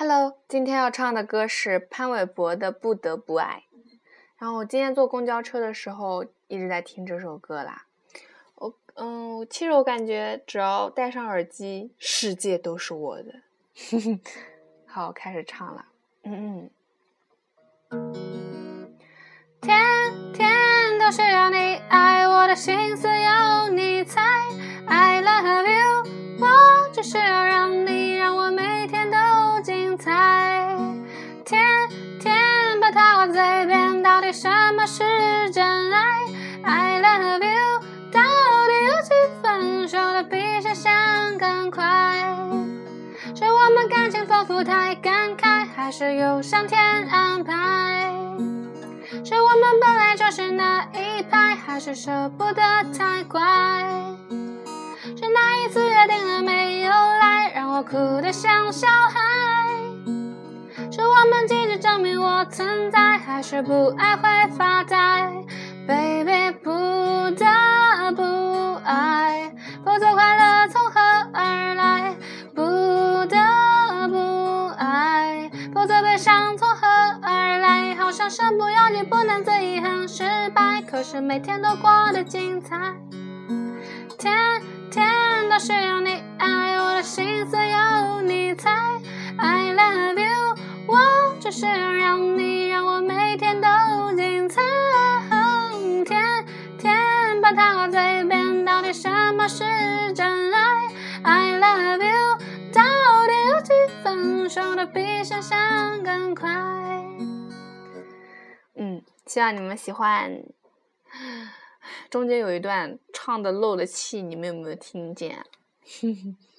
Hello，今天要唱的歌是潘玮柏的《不得不爱》。然后我今天坐公交车的时候一直在听这首歌啦。我嗯，其实我感觉只要戴上耳机，世界都是我的。好，开始唱了。嗯嗯。天天都需要你爱，我的心思有你猜。I love you，我只需嘴边，到底什么是真爱？I love you，到底有几分熟的比想象更快？是我们感情丰富太感慨，还是有上天安排？是我们本来就是那一派，还是舍不得太快？是那一次约定了没有来，让我哭得像小孩？是我们急着证明存在，还是不爱会发呆？Baby，不得不爱，否则快乐从何而来？不得不爱，否则悲伤从何而来？好像身不由己，不能自遗憾失败，可是每天都过得精彩。天天都需要你是让你让我每天都精彩。天天把它挂嘴边，到底什么是真爱？I love you，到底有几分熟的比想象更快？嗯，希望你们喜欢。中间有一段唱的漏了气，你们有没有听见？